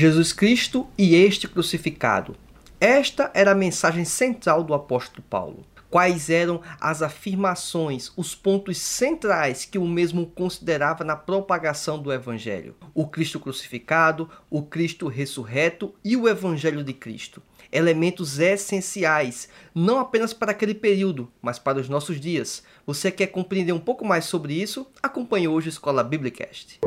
Jesus Cristo e este crucificado. Esta era a mensagem central do apóstolo Paulo. Quais eram as afirmações, os pontos centrais que o mesmo considerava na propagação do Evangelho? O Cristo crucificado, o Cristo ressurreto e o Evangelho de Cristo. Elementos essenciais, não apenas para aquele período, mas para os nossos dias. Você quer compreender um pouco mais sobre isso? Acompanhe hoje a Escola Biblicast.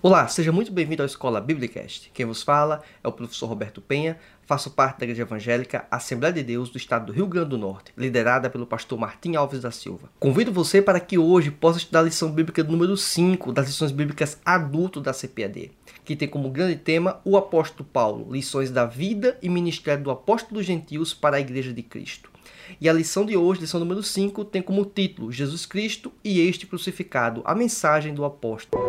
Olá, seja muito bem-vindo à Escola Biblicast. Quem vos fala é o professor Roberto Penha, faço parte da Igreja Evangélica Assembleia de Deus do Estado do Rio Grande do Norte, liderada pelo pastor Martim Alves da Silva. Convido você para que hoje possa estudar a lição bíblica número 5 das lições bíblicas adulto da CPAD, que tem como grande tema o apóstolo Paulo, lições da vida e ministério do apóstolo dos gentios para a Igreja de Cristo. E a lição de hoje, lição número 5, tem como título Jesus Cristo e este crucificado, a mensagem do apóstolo.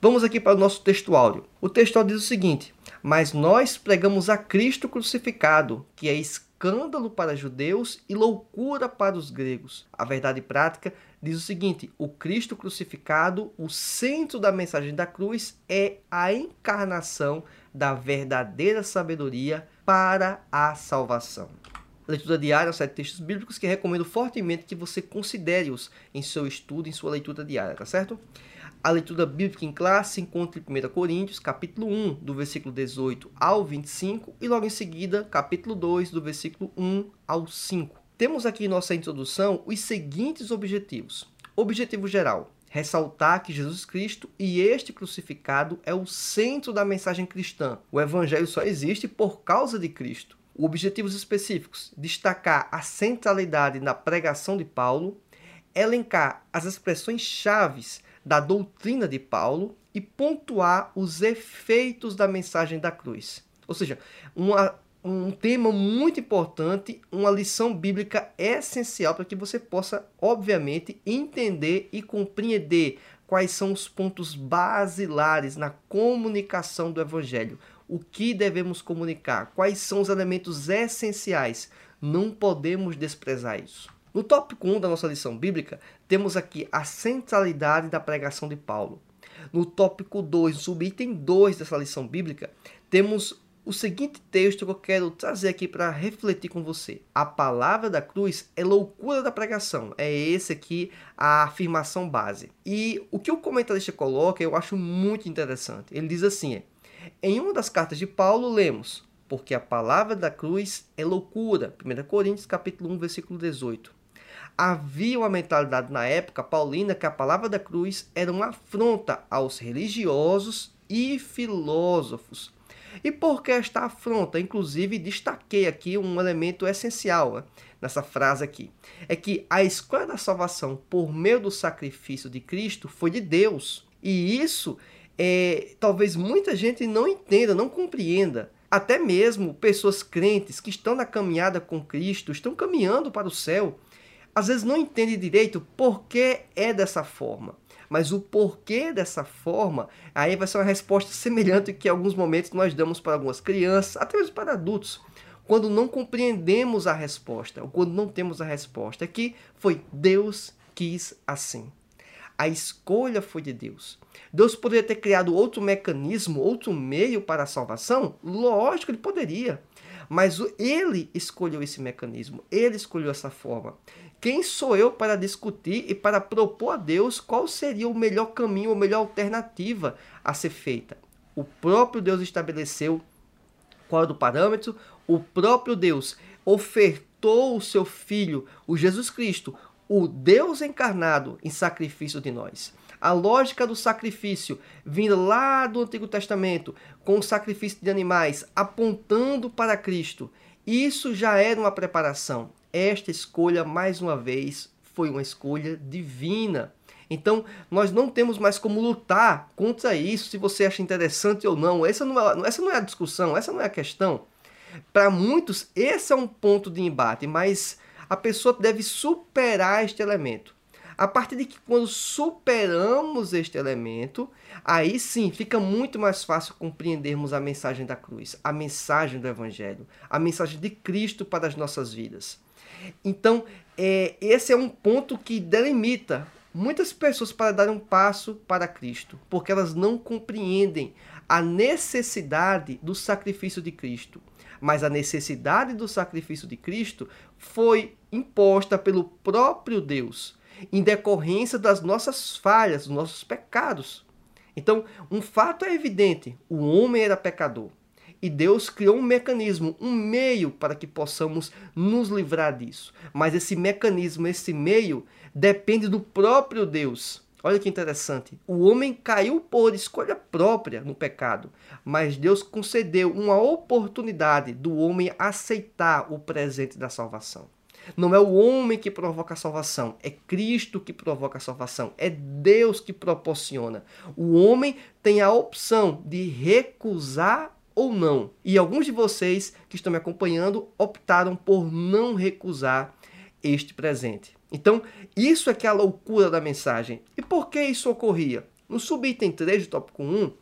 Vamos aqui para o nosso texto áudio. O texto diz o seguinte: Mas nós pregamos a Cristo crucificado, que é escândalo para judeus e loucura para os gregos. A verdade prática diz o seguinte: o Cristo crucificado, o centro da mensagem da cruz, é a encarnação da verdadeira sabedoria para a salvação. Leitura diária, sete textos bíblicos que recomendo fortemente que você considere-os em seu estudo, em sua leitura diária, tá certo? A leitura bíblica em classe se encontra em 1 Coríntios, capítulo 1, do versículo 18 ao 25, e logo em seguida, capítulo 2, do versículo 1 ao 5. Temos aqui em nossa introdução os seguintes objetivos. Objetivo geral: ressaltar que Jesus Cristo e este crucificado é o centro da mensagem cristã. O evangelho só existe por causa de Cristo. Objetivos específicos: destacar a centralidade na pregação de Paulo, elencar as expressões chaves da doutrina de Paulo e pontuar os efeitos da mensagem da cruz. Ou seja, uma, um tema muito importante, uma lição bíblica essencial para que você possa, obviamente, entender e compreender quais são os pontos basilares na comunicação do Evangelho. O que devemos comunicar? Quais são os elementos essenciais? Não podemos desprezar isso. No tópico 1 da nossa lição bíblica, temos aqui a centralidade da pregação de Paulo. No tópico 2, no subitem 2 dessa lição bíblica, temos o seguinte texto que eu quero trazer aqui para refletir com você. A palavra da cruz é loucura da pregação. É esse aqui a afirmação base. E o que o comentarista coloca eu acho muito interessante. Ele diz assim: em uma das cartas de Paulo lemos: porque a palavra da cruz é loucura. 1 Coríntios capítulo 1, versículo 18 havia uma mentalidade na época paulina que a palavra da cruz era uma afronta aos religiosos e filósofos. E por que esta afronta? Inclusive, destaquei aqui um elemento essencial né, nessa frase aqui. É que a escolha da salvação por meio do sacrifício de Cristo foi de Deus. E isso é, talvez muita gente não entenda, não compreenda. Até mesmo pessoas crentes que estão na caminhada com Cristo, estão caminhando para o céu, às vezes não entende direito por que é dessa forma. Mas o porquê dessa forma, aí vai ser uma resposta semelhante que em alguns momentos nós damos para algumas crianças, até mesmo para adultos, quando não compreendemos a resposta, ou quando não temos a resposta, é que foi Deus quis assim. A escolha foi de Deus. Deus poderia ter criado outro mecanismo, outro meio para a salvação? Lógico, ele poderia. Mas ele escolheu esse mecanismo, ele escolheu essa forma. Quem sou eu para discutir e para propor a Deus qual seria o melhor caminho, a melhor alternativa a ser feita? O próprio Deus estabeleceu qual era o parâmetro, o próprio Deus ofertou o seu Filho, o Jesus Cristo, o Deus encarnado, em sacrifício de nós. A lógica do sacrifício vinda lá do Antigo Testamento, com o sacrifício de animais, apontando para Cristo. Isso já era uma preparação esta escolha, mais uma vez, foi uma escolha divina. Então, nós não temos mais como lutar contra isso, se você acha interessante ou não. Essa não é, essa não é a discussão, essa não é a questão. Para muitos, esse é um ponto de embate, mas a pessoa deve superar este elemento. A partir de que quando superamos este elemento, aí sim fica muito mais fácil compreendermos a mensagem da cruz, a mensagem do Evangelho, a mensagem de Cristo para as nossas vidas. Então, é, esse é um ponto que delimita muitas pessoas para dar um passo para Cristo, porque elas não compreendem a necessidade do sacrifício de Cristo. Mas a necessidade do sacrifício de Cristo foi imposta pelo próprio Deus, em decorrência das nossas falhas, dos nossos pecados. Então, um fato é evidente: o homem era pecador. E Deus criou um mecanismo, um meio para que possamos nos livrar disso. Mas esse mecanismo, esse meio, depende do próprio Deus. Olha que interessante. O homem caiu por escolha própria no pecado, mas Deus concedeu uma oportunidade do homem aceitar o presente da salvação. Não é o homem que provoca a salvação, é Cristo que provoca a salvação, é Deus que proporciona. O homem tem a opção de recusar ou não. E alguns de vocês que estão me acompanhando optaram por não recusar este presente. Então, isso é que é a loucura da mensagem. E por que isso ocorria? No subitem 3 do tópico 1,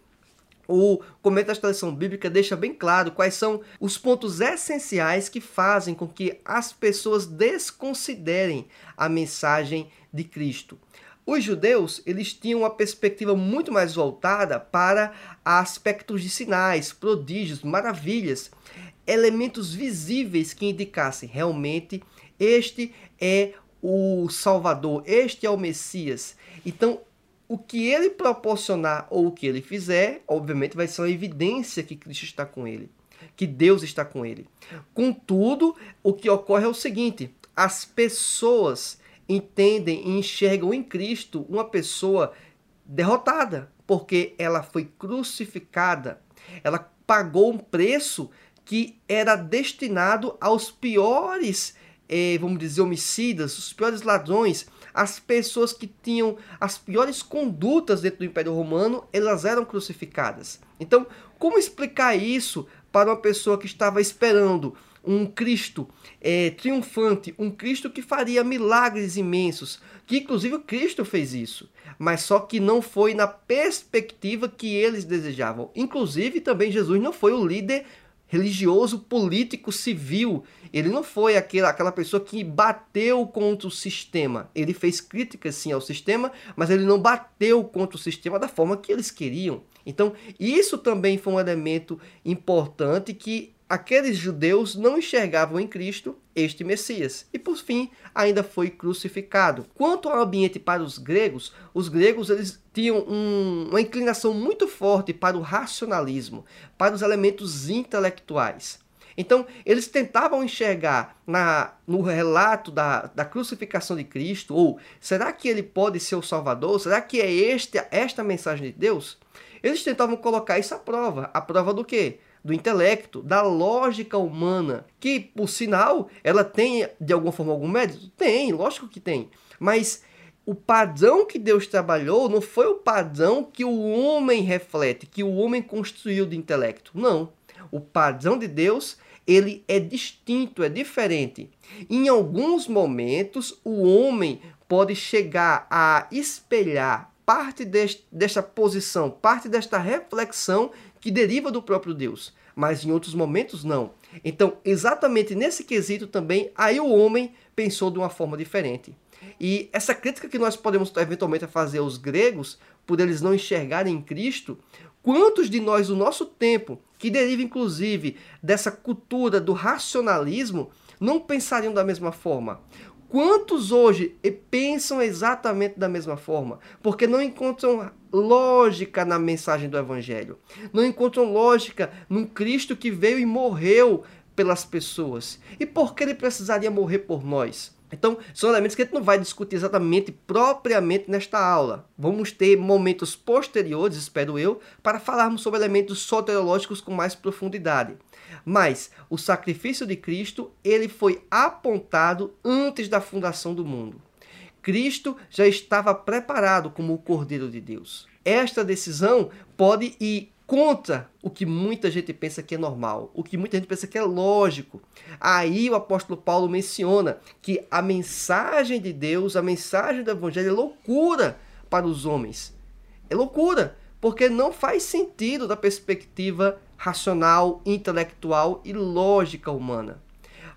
o comentário da tradição bíblica deixa bem claro quais são os pontos essenciais que fazem com que as pessoas desconsiderem a mensagem de Cristo. Os judeus, eles tinham uma perspectiva muito mais voltada para aspectos de sinais, prodígios, maravilhas, elementos visíveis que indicassem realmente este é o Salvador, este é o Messias. Então, o que ele proporcionar ou o que ele fizer, obviamente vai ser uma evidência que Cristo está com ele, que Deus está com ele. Contudo, o que ocorre é o seguinte: as pessoas entendem e enxergam em Cristo uma pessoa derrotada, porque ela foi crucificada, ela pagou um preço que era destinado aos piores eh, vamos dizer, homicidas, os piores ladrões, as pessoas que tinham as piores condutas dentro do Império Romano, elas eram crucificadas. Então, como explicar isso para uma pessoa que estava esperando um Cristo é, triunfante, um Cristo que faria milagres imensos, que inclusive o Cristo fez isso, mas só que não foi na perspectiva que eles desejavam. Inclusive também Jesus não foi o líder religioso, político, civil. Ele não foi aquela, aquela pessoa que bateu contra o sistema. Ele fez críticas sim ao sistema, mas ele não bateu contra o sistema da forma que eles queriam. Então, isso também foi um elemento importante que aqueles judeus não enxergavam em Cristo este Messias e por fim ainda foi crucificado. Quanto ao ambiente para os gregos, os gregos eles tinham um, uma inclinação muito forte para o racionalismo, para os elementos intelectuais. Então, eles tentavam enxergar na, no relato da, da crucificação de Cristo, ou será que ele pode ser o Salvador? Será que é este, esta mensagem de Deus? Eles tentavam colocar isso à prova. A prova do quê? Do intelecto, da lógica humana, que, por sinal, ela tem de alguma forma algum mérito? Tem, lógico que tem. Mas o padrão que Deus trabalhou não foi o padrão que o homem reflete, que o homem construiu de intelecto. Não. O padrão de Deus, ele é distinto, é diferente. Em alguns momentos, o homem pode chegar a espelhar parte deste, desta posição, parte desta reflexão que deriva do próprio Deus, mas em outros momentos não. Então, exatamente nesse quesito também, aí o homem pensou de uma forma diferente. E essa crítica que nós podemos eventualmente fazer aos gregos, por eles não enxergarem em Cristo, quantos de nós do nosso tempo, que deriva inclusive dessa cultura do racionalismo, não pensariam da mesma forma? Quantos hoje pensam exatamente da mesma forma? Porque não encontram lógica na mensagem do Evangelho. Não encontram lógica num Cristo que veio e morreu pelas pessoas. E por que ele precisaria morrer por nós? Então, são elementos que a gente não vai discutir exatamente, propriamente nesta aula. Vamos ter momentos posteriores, espero eu, para falarmos sobre elementos soteriológicos com mais profundidade. Mas o sacrifício de Cristo, ele foi apontado antes da fundação do mundo. Cristo já estava preparado como o Cordeiro de Deus. Esta decisão pode ir contra o que muita gente pensa que é normal, o que muita gente pensa que é lógico. Aí o apóstolo Paulo menciona que a mensagem de Deus, a mensagem do evangelho é loucura para os homens. É loucura, porque não faz sentido da perspectiva racional, intelectual e lógica humana.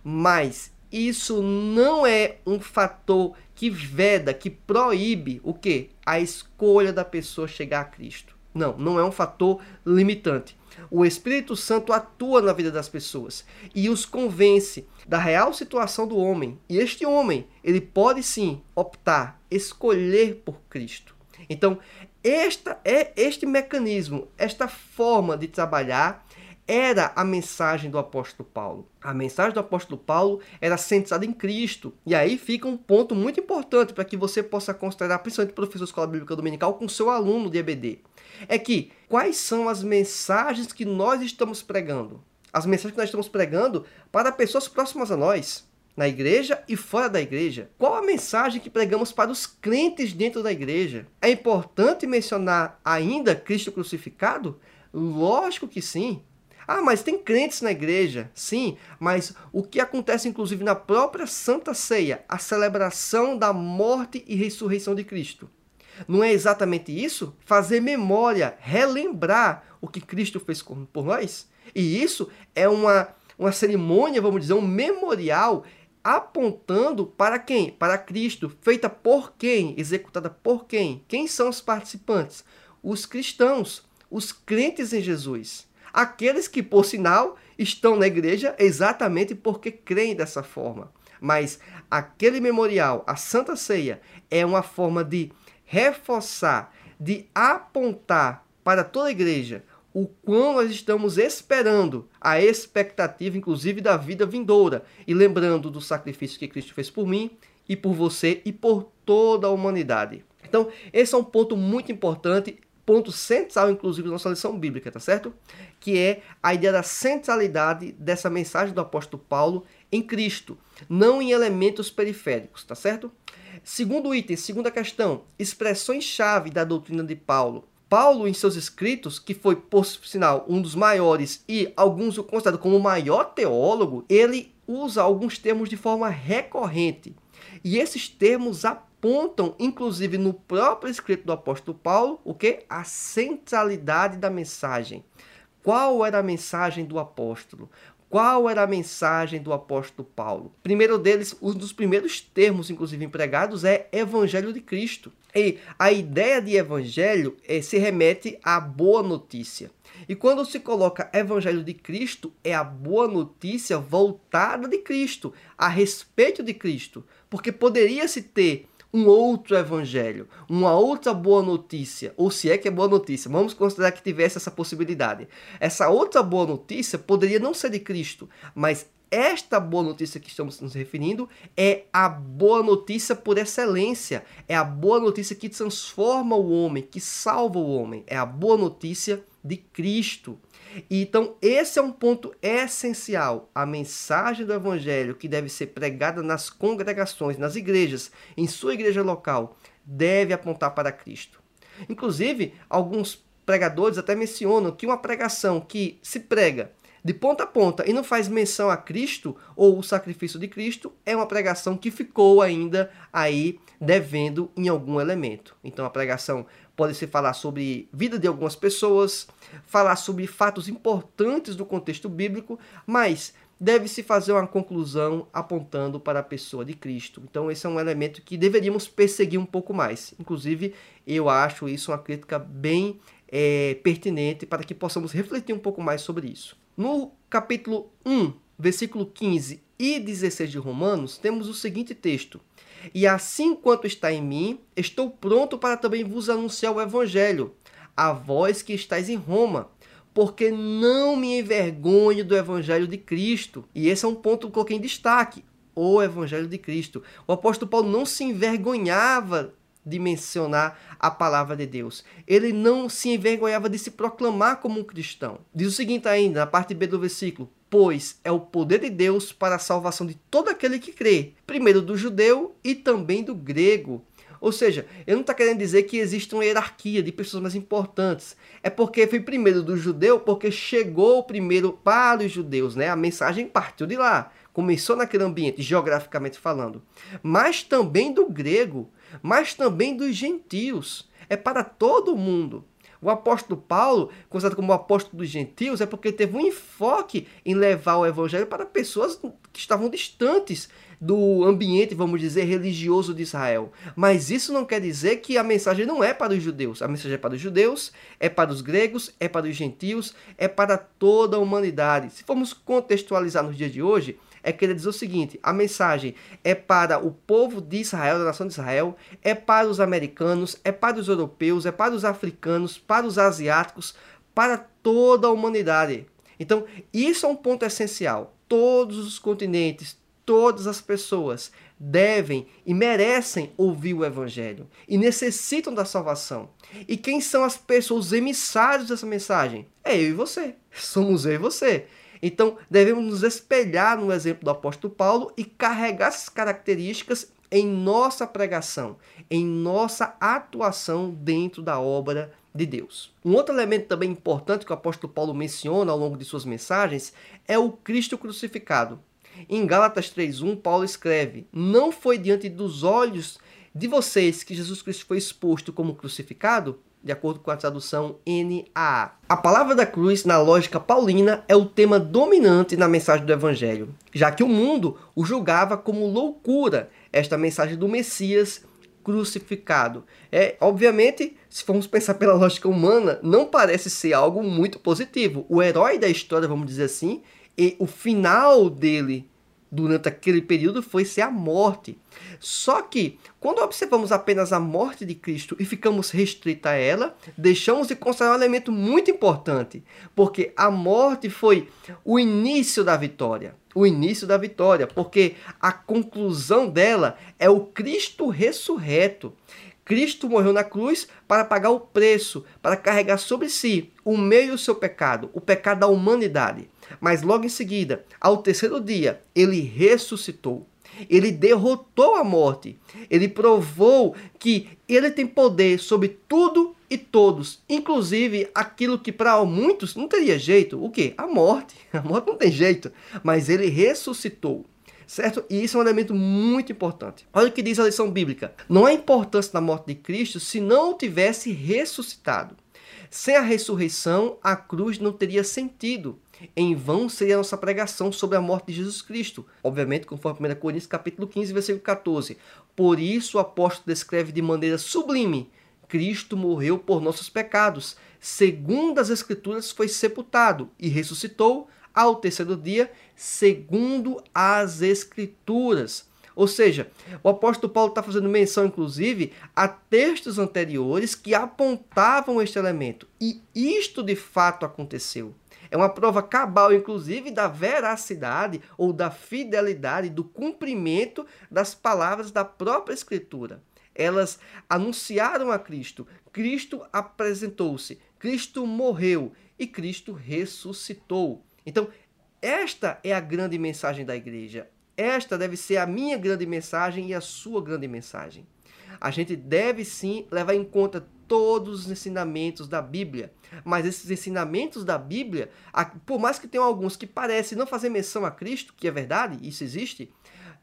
Mas isso não é um fator que veda, que proíbe o que? A escolha da pessoa chegar a Cristo. Não, não é um fator limitante. O Espírito Santo atua na vida das pessoas e os convence da real situação do homem. E este homem, ele pode sim optar, escolher por Cristo. Então, esta é este mecanismo, esta forma de trabalhar era a mensagem do apóstolo Paulo. A mensagem do apóstolo Paulo era centrada em Cristo. E aí fica um ponto muito importante para que você possa considerar, principalmente professor de escola bíblica dominical, com seu aluno de EBD. É que quais são as mensagens que nós estamos pregando? As mensagens que nós estamos pregando para pessoas próximas a nós, na igreja e fora da igreja. Qual a mensagem que pregamos para os crentes dentro da igreja? É importante mencionar ainda Cristo crucificado? Lógico que sim. Ah, mas tem crentes na igreja. Sim, mas o que acontece inclusive na própria Santa Ceia, a celebração da morte e ressurreição de Cristo. Não é exatamente isso? Fazer memória, relembrar o que Cristo fez por nós? E isso é uma, uma cerimônia, vamos dizer, um memorial apontando para quem? Para Cristo, feita por quem? Executada por quem? Quem são os participantes? Os cristãos, os crentes em Jesus. Aqueles que, por sinal, estão na igreja exatamente porque creem dessa forma. Mas aquele memorial, a Santa Ceia, é uma forma de reforçar, de apontar para toda a igreja o quão nós estamos esperando a expectativa, inclusive, da vida vindoura. E lembrando do sacrifício que Cristo fez por mim e por você e por toda a humanidade. Então, esse é um ponto muito importante ponto central, inclusive, da nossa lição bíblica, tá certo? Que é a ideia da centralidade dessa mensagem do apóstolo Paulo em Cristo, não em elementos periféricos, tá certo? Segundo item, segunda questão, expressões-chave da doutrina de Paulo. Paulo, em seus escritos, que foi, por sinal, um dos maiores e alguns o consideram como o maior teólogo, ele usa alguns termos de forma recorrente. E esses termos apontam inclusive no próprio escrito do apóstolo Paulo, o que? A centralidade da mensagem. Qual era a mensagem do apóstolo? Qual era a mensagem do apóstolo Paulo? Primeiro deles, um dos primeiros termos, inclusive empregados, é Evangelho de Cristo. E a ideia de evangelho é, se remete à boa notícia. E quando se coloca Evangelho de Cristo, é a boa notícia voltada de Cristo, a respeito de Cristo. Porque poderia-se ter um outro evangelho, uma outra boa notícia, ou se é que é boa notícia, vamos considerar que tivesse essa possibilidade. Essa outra boa notícia poderia não ser de Cristo, mas esta boa notícia que estamos nos referindo é a boa notícia por excelência, é a boa notícia que transforma o homem, que salva o homem, é a boa notícia de Cristo. Então, esse é um ponto essencial. A mensagem do Evangelho que deve ser pregada nas congregações, nas igrejas, em sua igreja local, deve apontar para Cristo. Inclusive, alguns pregadores até mencionam que uma pregação que se prega de ponta a ponta e não faz menção a Cristo ou o sacrifício de Cristo é uma pregação que ficou ainda aí devendo em algum elemento. Então a pregação pode se falar sobre vida de algumas pessoas, falar sobre fatos importantes do contexto bíblico, mas deve-se fazer uma conclusão apontando para a pessoa de Cristo. Então, esse é um elemento que deveríamos perseguir um pouco mais. Inclusive, eu acho isso uma crítica bem é, pertinente para que possamos refletir um pouco mais sobre isso. No capítulo 1, versículo 15 e 16 de Romanos, temos o seguinte texto: e assim quanto está em mim, estou pronto para também vos anunciar o Evangelho, a vós que estáis em Roma, porque não me envergonho do Evangelho de Cristo. E esse é um ponto que eu coloquei em destaque: o Evangelho de Cristo. O apóstolo Paulo não se envergonhava de mencionar a palavra de Deus. Ele não se envergonhava de se proclamar como um cristão. Diz o seguinte ainda, na parte B do versículo: pois é o poder de Deus para a salvação de todo aquele que crê, primeiro do judeu e também do grego. Ou seja, ele não está querendo dizer que existe uma hierarquia de pessoas mais importantes. É porque foi primeiro do judeu, porque chegou primeiro para os judeus, né? A mensagem partiu de lá, começou naquele ambiente, geograficamente falando. Mas também do grego, mas também dos gentios. É para todo mundo. O apóstolo Paulo, considerado como o apóstolo dos gentios, é porque teve um enfoque em levar o evangelho para pessoas que estavam distantes do ambiente, vamos dizer, religioso de Israel. Mas isso não quer dizer que a mensagem não é para os judeus. A mensagem é para os judeus, é para os gregos, é para os gentios, é para toda a humanidade. Se formos contextualizar nos dias de hoje, é querer dizer o seguinte: a mensagem é para o povo de Israel, da nação de Israel, é para os americanos, é para os europeus, é para os africanos, para os asiáticos, para toda a humanidade. Então, isso é um ponto essencial. Todos os continentes, todas as pessoas devem e merecem ouvir o Evangelho e necessitam da salvação. E quem são as pessoas, os emissários dessa mensagem? É eu e você. Somos eu e você. Então, devemos nos espelhar no exemplo do apóstolo Paulo e carregar essas características em nossa pregação, em nossa atuação dentro da obra de Deus. Um outro elemento também importante que o apóstolo Paulo menciona ao longo de suas mensagens é o Cristo crucificado. Em Gálatas 3:1, Paulo escreve: "Não foi diante dos olhos de vocês que Jesus Cristo foi exposto como crucificado?" De acordo com a tradução NAA. A palavra da cruz, na lógica paulina, é o tema dominante na mensagem do Evangelho, já que o mundo o julgava como loucura esta mensagem do Messias crucificado. É, obviamente, se formos pensar pela lógica humana, não parece ser algo muito positivo. O herói da história, vamos dizer assim, e o final dele durante aquele período foi ser a morte. Só que, quando observamos apenas a morte de Cristo e ficamos restritos a ela, deixamos de considerar um elemento muito importante, porque a morte foi o início da vitória. O início da vitória, porque a conclusão dela é o Cristo ressurreto. Cristo morreu na cruz para pagar o preço, para carregar sobre si o meio do seu pecado, o pecado da humanidade. Mas logo em seguida, ao terceiro dia, ele ressuscitou. Ele derrotou a morte. Ele provou que ele tem poder sobre tudo e todos, inclusive aquilo que para muitos não teria jeito. O que? A morte. A morte não tem jeito, mas ele ressuscitou certo? E isso é um elemento muito importante. Olha o que diz a lição bíblica: não há importância da morte de Cristo se não tivesse ressuscitado. Sem a ressurreição, a cruz não teria sentido. Em vão seria a nossa pregação sobre a morte de Jesus Cristo. Obviamente, conforme 1 Coríntios capítulo 15, versículo 14. Por isso o apóstolo descreve de maneira sublime Cristo morreu por nossos pecados, segundo as Escrituras foi sepultado e ressuscitou ao terceiro dia, segundo as Escrituras. Ou seja, o apóstolo Paulo está fazendo menção, inclusive, a textos anteriores que apontavam este elemento. E isto de fato aconteceu. É uma prova cabal, inclusive, da veracidade ou da fidelidade, do cumprimento das palavras da própria Escritura. Elas anunciaram a Cristo, Cristo apresentou-se, Cristo morreu e Cristo ressuscitou. Então, esta é a grande mensagem da igreja. Esta deve ser a minha grande mensagem e a sua grande mensagem. A gente deve sim levar em conta todos os ensinamentos da Bíblia. Mas esses ensinamentos da Bíblia, por mais que tenham alguns que parecem não fazer menção a Cristo, que é verdade, isso existe,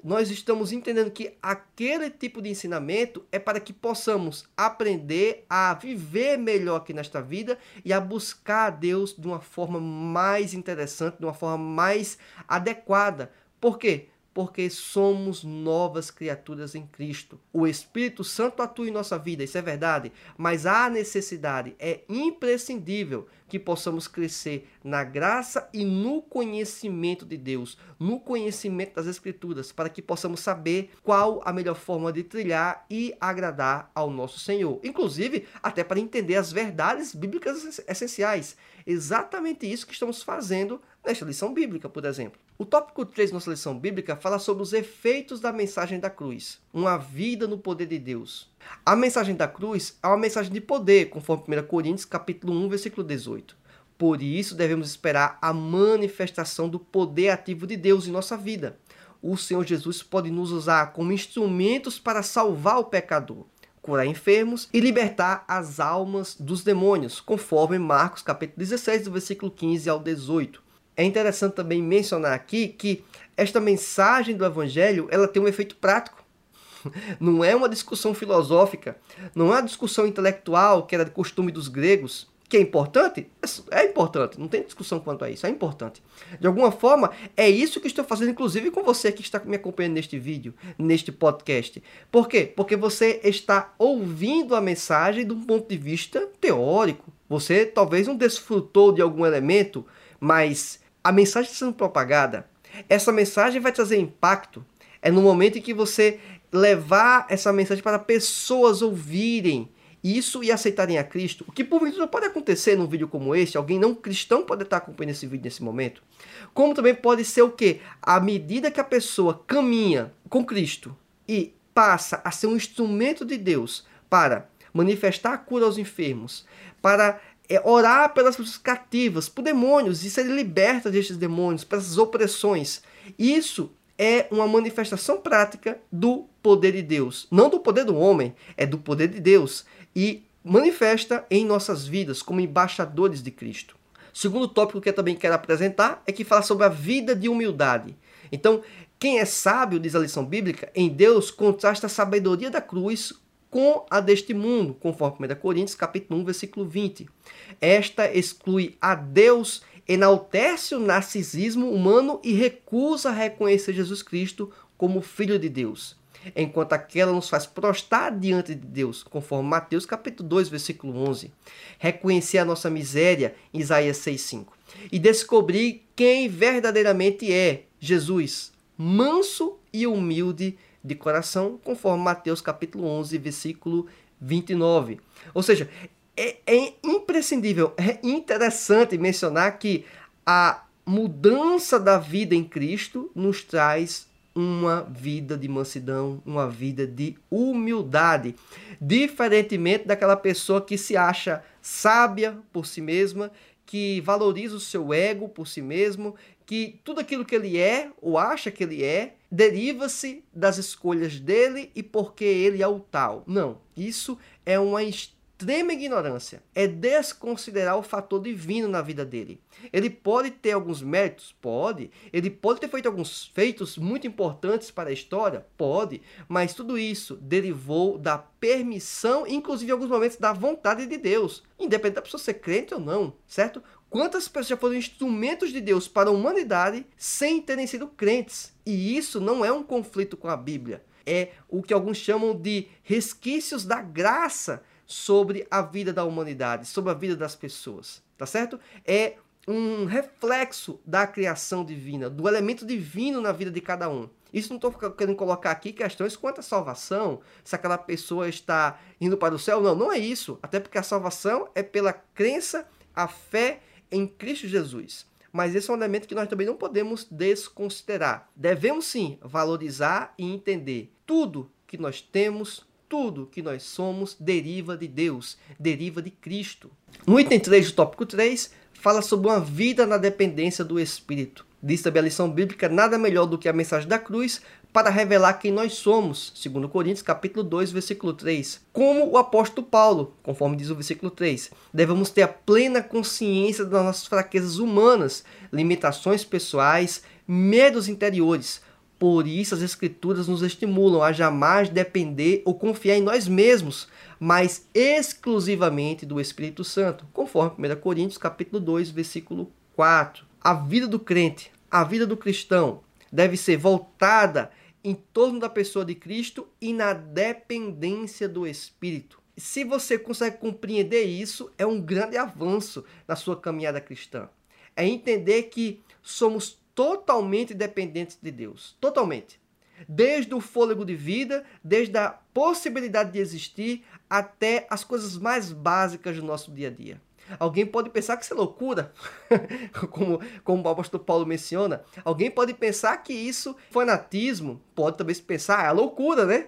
nós estamos entendendo que aquele tipo de ensinamento é para que possamos aprender a viver melhor aqui nesta vida e a buscar a Deus de uma forma mais interessante, de uma forma mais adequada. Por quê? Porque somos novas criaturas em Cristo. O Espírito Santo atua em nossa vida, isso é verdade, mas há necessidade, é imprescindível que possamos crescer na graça e no conhecimento de Deus, no conhecimento das Escrituras, para que possamos saber qual a melhor forma de trilhar e agradar ao nosso Senhor. Inclusive, até para entender as verdades bíblicas essenciais. Exatamente isso que estamos fazendo nesta lição bíblica, por exemplo. O tópico 3 da nossa lição bíblica fala sobre os efeitos da mensagem da cruz, uma vida no poder de Deus. A mensagem da cruz é uma mensagem de poder, conforme 1 Coríntios capítulo 1, versículo 18. Por isso devemos esperar a manifestação do poder ativo de Deus em nossa vida. O Senhor Jesus pode nos usar como instrumentos para salvar o pecador, curar enfermos e libertar as almas dos demônios, conforme Marcos capítulo 16, do versículo 15 ao 18. É interessante também mencionar aqui que esta mensagem do evangelho, ela tem um efeito prático. não é uma discussão filosófica, não é uma discussão intelectual que era de costume dos gregos, que é importante? É importante, não tem discussão quanto a isso, é importante. De alguma forma, é isso que estou fazendo, inclusive com você que está me acompanhando neste vídeo, neste podcast. Por quê? Porque você está ouvindo a mensagem de um ponto de vista teórico. Você talvez não desfrutou de algum elemento, mas a mensagem está sendo propagada. Essa mensagem vai trazer impacto. É no momento em que você levar essa mensagem para pessoas ouvirem isso e aceitarem a Cristo, o que porventura pode acontecer num vídeo como este, alguém não cristão pode estar acompanhando esse vídeo nesse momento, como também pode ser o que? À medida que a pessoa caminha com Cristo e passa a ser um instrumento de Deus para manifestar a cura aos enfermos, para é, orar pelas pessoas cativas, por demônios e ser liberta destes demônios, pelas opressões. Isso é uma manifestação prática do poder de Deus. Não do poder do homem, é do poder de Deus. E manifesta em nossas vidas como embaixadores de Cristo. Segundo tópico que eu também quero apresentar é que fala sobre a vida de humildade. Então, quem é sábio, diz a lição bíblica, em Deus contrasta a sabedoria da cruz com a deste mundo, conforme 1 Coríntios capítulo 1, versículo 20. Esta exclui a Deus enaltece o narcisismo humano e recusa reconhecer Jesus Cristo como Filho de Deus, enquanto aquela nos faz prostrar diante de Deus, conforme Mateus capítulo 2, versículo 11. Reconhecer a nossa miséria, Isaías 6,5. E descobrir quem verdadeiramente é Jesus, manso e humilde de coração, conforme Mateus capítulo 11, versículo 29. Ou seja, é, é imprescindível, é interessante mencionar que a mudança da vida em Cristo nos traz uma vida de mansidão, uma vida de humildade, diferentemente daquela pessoa que se acha sábia por si mesma, que valoriza o seu ego por si mesmo, que tudo aquilo que ele é ou acha que ele é deriva-se das escolhas dele e porque ele é o tal. Não, isso é uma extrema ignorância é desconsiderar o fator divino na vida dele. Ele pode ter alguns méritos? Pode. Ele pode ter feito alguns feitos muito importantes para a história? Pode. Mas tudo isso derivou da permissão, inclusive em alguns momentos da vontade de Deus, independente da pessoa ser crente ou não, certo? Quantas pessoas já foram instrumentos de Deus para a humanidade sem terem sido crentes? E isso não é um conflito com a Bíblia. É o que alguns chamam de resquícios da graça sobre a vida da humanidade, sobre a vida das pessoas, tá certo? É um reflexo da criação divina, do elemento divino na vida de cada um. Isso não estou querendo colocar aqui questões quanto à salvação, se aquela pessoa está indo para o céu. Não, não é isso. Até porque a salvação é pela crença, a fé em Cristo Jesus. Mas esse é um elemento que nós também não podemos desconsiderar. Devemos sim valorizar e entender tudo que nós temos, tudo que nós somos deriva de Deus, deriva de Cristo. No item 3 do tópico 3, fala sobre uma vida na dependência do Espírito. Diz também a lição bíblica, nada melhor do que a mensagem da cruz para revelar quem nós somos, segundo Coríntios capítulo 2, versículo 3. Como o apóstolo Paulo, conforme diz o versículo 3, devemos ter a plena consciência das nossas fraquezas humanas, limitações pessoais, medos interiores, por isso as escrituras nos estimulam a jamais depender ou confiar em nós mesmos, mas exclusivamente do Espírito Santo, conforme 1 Coríntios capítulo 2, versículo 4. A vida do crente, a vida do cristão deve ser voltada em torno da pessoa de Cristo e na dependência do Espírito. Se você consegue compreender isso, é um grande avanço na sua caminhada cristã. É entender que somos totalmente dependentes de Deus. Totalmente. Desde o fôlego de vida, desde a possibilidade de existir, até as coisas mais básicas do nosso dia a dia. Alguém pode pensar que isso é loucura, como, como o apóstolo Paulo menciona. Alguém pode pensar que isso é fanatismo, pode também pensar, ah, é loucura, né?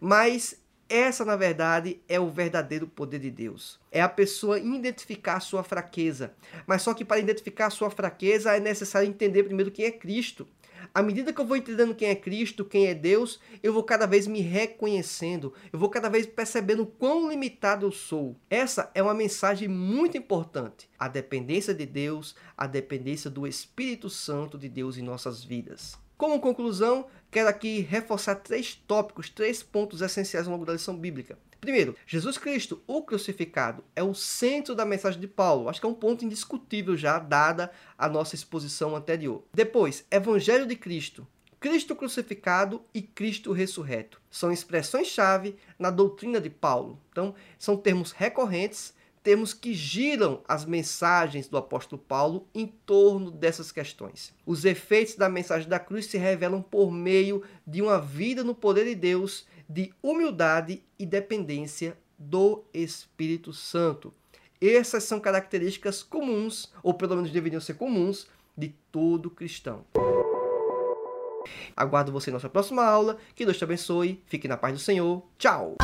Mas essa, na verdade, é o verdadeiro poder de Deus. É a pessoa identificar a sua fraqueza. Mas só que para identificar a sua fraqueza é necessário entender primeiro quem é Cristo. À medida que eu vou entendendo quem é Cristo, quem é Deus, eu vou cada vez me reconhecendo, eu vou cada vez percebendo quão limitado eu sou. Essa é uma mensagem muito importante. A dependência de Deus, a dependência do Espírito Santo de Deus em nossas vidas. Como conclusão, quero aqui reforçar três tópicos, três pontos essenciais ao longo da lição bíblica. Primeiro, Jesus Cristo, o crucificado, é o centro da mensagem de Paulo. Acho que é um ponto indiscutível já, dada a nossa exposição anterior. Depois, Evangelho de Cristo. Cristo crucificado e Cristo ressurreto. São expressões-chave na doutrina de Paulo. Então, são termos recorrentes, termos que giram as mensagens do apóstolo Paulo em torno dessas questões. Os efeitos da mensagem da cruz se revelam por meio de uma vida no poder de Deus de humildade e dependência do Espírito Santo. Essas são características comuns, ou pelo menos deveriam ser comuns, de todo cristão. Aguardo você na nossa próxima aula. Que Deus te abençoe. Fique na paz do Senhor. Tchau!